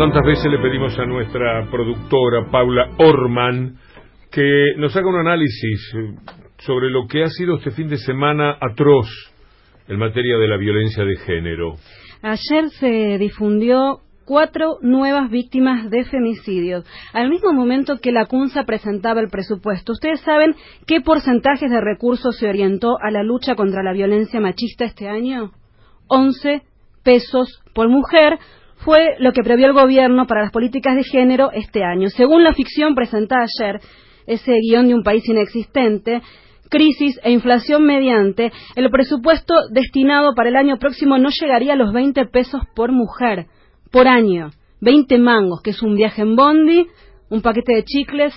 tantas veces le pedimos a nuestra productora Paula Orman que nos haga un análisis sobre lo que ha sido este fin de semana atroz en materia de la violencia de género. Ayer se difundió cuatro nuevas víctimas de femicidios, al mismo momento que la CUNSA presentaba el presupuesto. ¿Ustedes saben qué porcentajes de recursos se orientó a la lucha contra la violencia machista este año? 11 pesos por mujer, fue lo que previó el gobierno para las políticas de género este año. Según la ficción presentada ayer, ese guion de un país inexistente, crisis e inflación mediante, el presupuesto destinado para el año próximo no llegaría a los 20 pesos por mujer, por año. 20 mangos, que es un viaje en bondi, un paquete de chicles,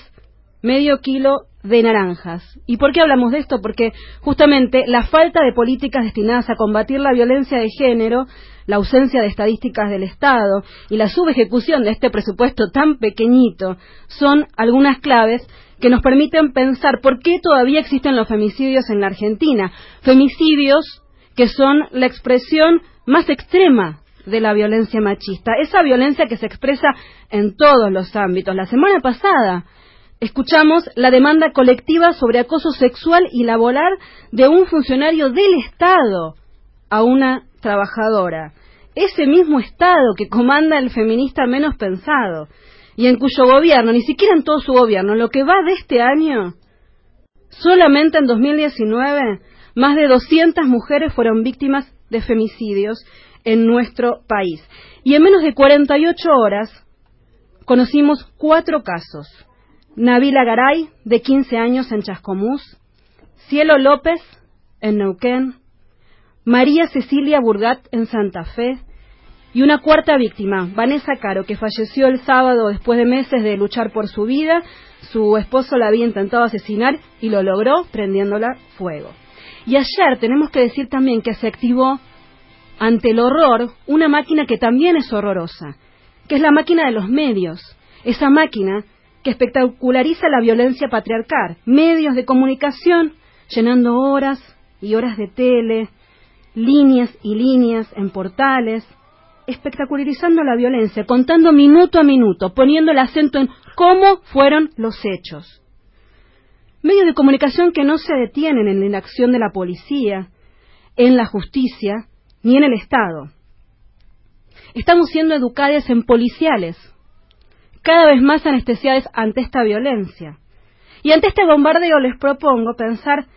medio kilo de naranjas. ¿Y por qué hablamos de esto? Porque justamente la falta de políticas destinadas a combatir la violencia de género, la ausencia de estadísticas del Estado y la subejecución de este presupuesto tan pequeñito son algunas claves que nos permiten pensar por qué todavía existen los femicidios en la Argentina. Femicidios que son la expresión más extrema de la violencia machista, esa violencia que se expresa en todos los ámbitos. La semana pasada escuchamos la demanda colectiva sobre acoso sexual y laboral de un funcionario del Estado a una trabajadora. Ese mismo Estado que comanda el feminista menos pensado y en cuyo gobierno, ni siquiera en todo su gobierno, lo que va de este año, solamente en 2019, más de 200 mujeres fueron víctimas de femicidios en nuestro país. Y en menos de 48 horas conocimos cuatro casos Nabila Garay, de 15 años en Chascomús, Cielo López, en Neuquén, María Cecilia Burgat, en Santa Fe, y una cuarta víctima, Vanessa Caro, que falleció el sábado después de meses de luchar por su vida. Su esposo la había intentado asesinar y lo logró prendiéndola fuego. Y ayer tenemos que decir también que se activó ante el horror una máquina que también es horrorosa, que es la máquina de los medios. Esa máquina que espectaculariza la violencia patriarcal, medios de comunicación llenando horas y horas de tele, líneas y líneas en portales, espectacularizando la violencia, contando minuto a minuto, poniendo el acento en cómo fueron los hechos. Medios de comunicación que no se detienen en la acción de la policía, en la justicia, ni en el Estado. Estamos siendo educadas en policiales, cada vez más anestesiadas ante esta violencia. Y ante este bombardeo les propongo pensar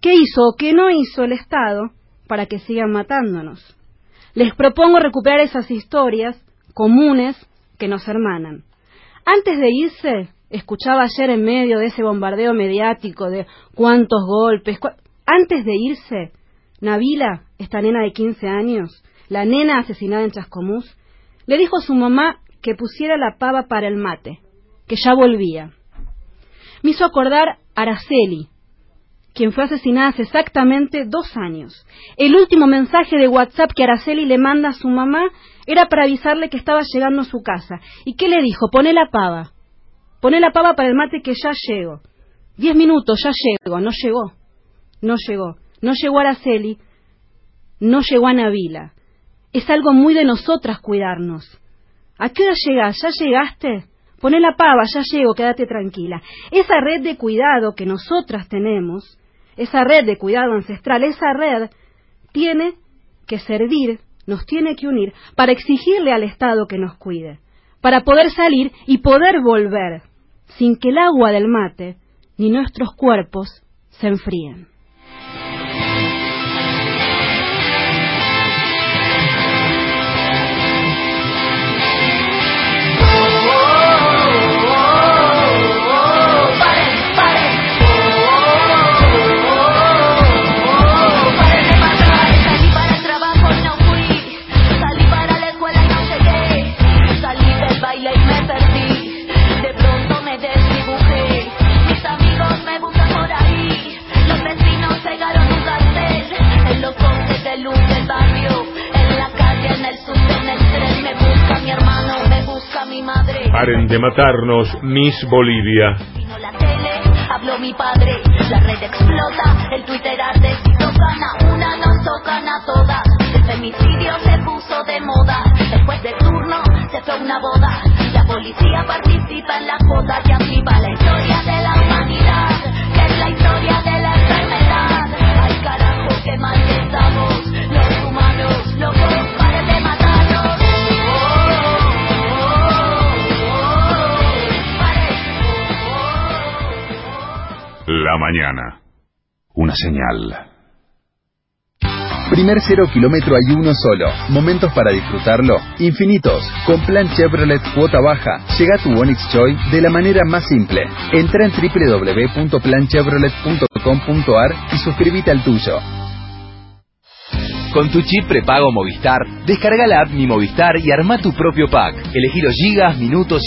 qué hizo o qué no hizo el Estado para que sigan matándonos. Les propongo recuperar esas historias comunes que nos hermanan. Antes de irse, escuchaba ayer en medio de ese bombardeo mediático de cuántos golpes, antes de irse, Nabila, esta nena de 15 años, la nena asesinada en Chascomús, le dijo a su mamá que pusiera la pava para el mate, que ya volvía. Me hizo acordar a Araceli, quien fue asesinada hace exactamente dos años. El último mensaje de WhatsApp que Araceli le manda a su mamá era para avisarle que estaba llegando a su casa. ¿Y qué le dijo? Pone la pava. Pone la pava para el mate que ya llego. Diez minutos, ya llego. No llegó. No llegó. No llegó Araceli. No llegó a Navila. Es algo muy de nosotras cuidarnos. ¿A qué hora llegas? ¿Ya llegaste? Poné la pava, ya llego, quédate tranquila. Esa red de cuidado que nosotras tenemos, esa red de cuidado ancestral, esa red tiene que servir, nos tiene que unir para exigirle al Estado que nos cuide, para poder salir y poder volver, sin que el agua del mate ni nuestros cuerpos se enfríen. Paren de matarnos, Miss Bolivia. la tele, habló mi padre, la red explota, el Twitter arde, si tocan a una, nos tocan a todas. El femicidio se puso de moda, después de turno parece fue una boda. La policía participa en la joda y La mañana. Una señal. Primer cero kilómetro hay uno solo. Momentos para disfrutarlo, infinitos. Con plan Chevrolet cuota baja, llega a tu Onix Joy de la manera más simple. Entra en www.planchevrolet.com.ar y suscríbete al tuyo. Con tu chip prepago Movistar, descarga la app Mi Movistar y arma tu propio pack. Elegí los gigas, minutos